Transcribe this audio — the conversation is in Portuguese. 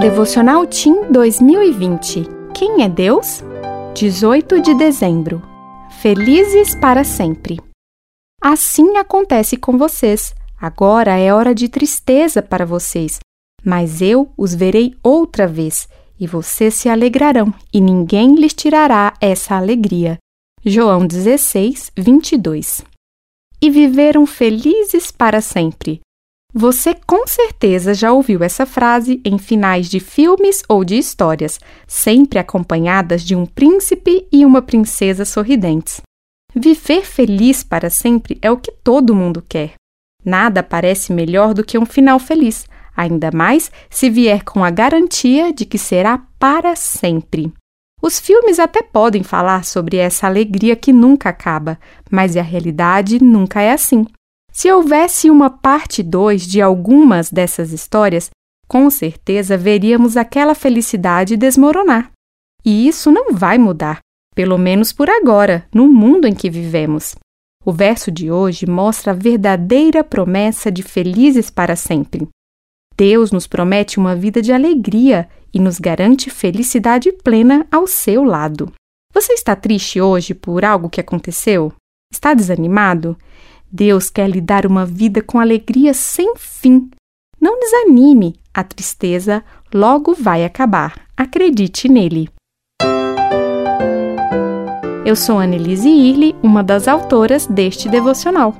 Devocional Tim 2020. Quem é Deus? 18 de dezembro. Felizes para sempre. Assim acontece com vocês. Agora é hora de tristeza para vocês, mas eu os verei outra vez, e vocês se alegrarão, e ninguém lhes tirará essa alegria. João 16, 22. E viveram felizes para sempre. Você com certeza já ouviu essa frase em finais de filmes ou de histórias, sempre acompanhadas de um príncipe e uma princesa sorridentes. Viver feliz para sempre é o que todo mundo quer. Nada parece melhor do que um final feliz, ainda mais se vier com a garantia de que será para sempre. Os filmes até podem falar sobre essa alegria que nunca acaba, mas a realidade nunca é assim. Se houvesse uma parte 2 de algumas dessas histórias, com certeza veríamos aquela felicidade desmoronar. E isso não vai mudar, pelo menos por agora, no mundo em que vivemos. O verso de hoje mostra a verdadeira promessa de felizes para sempre. Deus nos promete uma vida de alegria e nos garante felicidade plena ao seu lado. Você está triste hoje por algo que aconteceu? Está desanimado? Deus quer lhe dar uma vida com alegria sem fim. Não desanime, a tristeza logo vai acabar. Acredite nele. Eu sou Annelise Irle, uma das autoras deste devocional.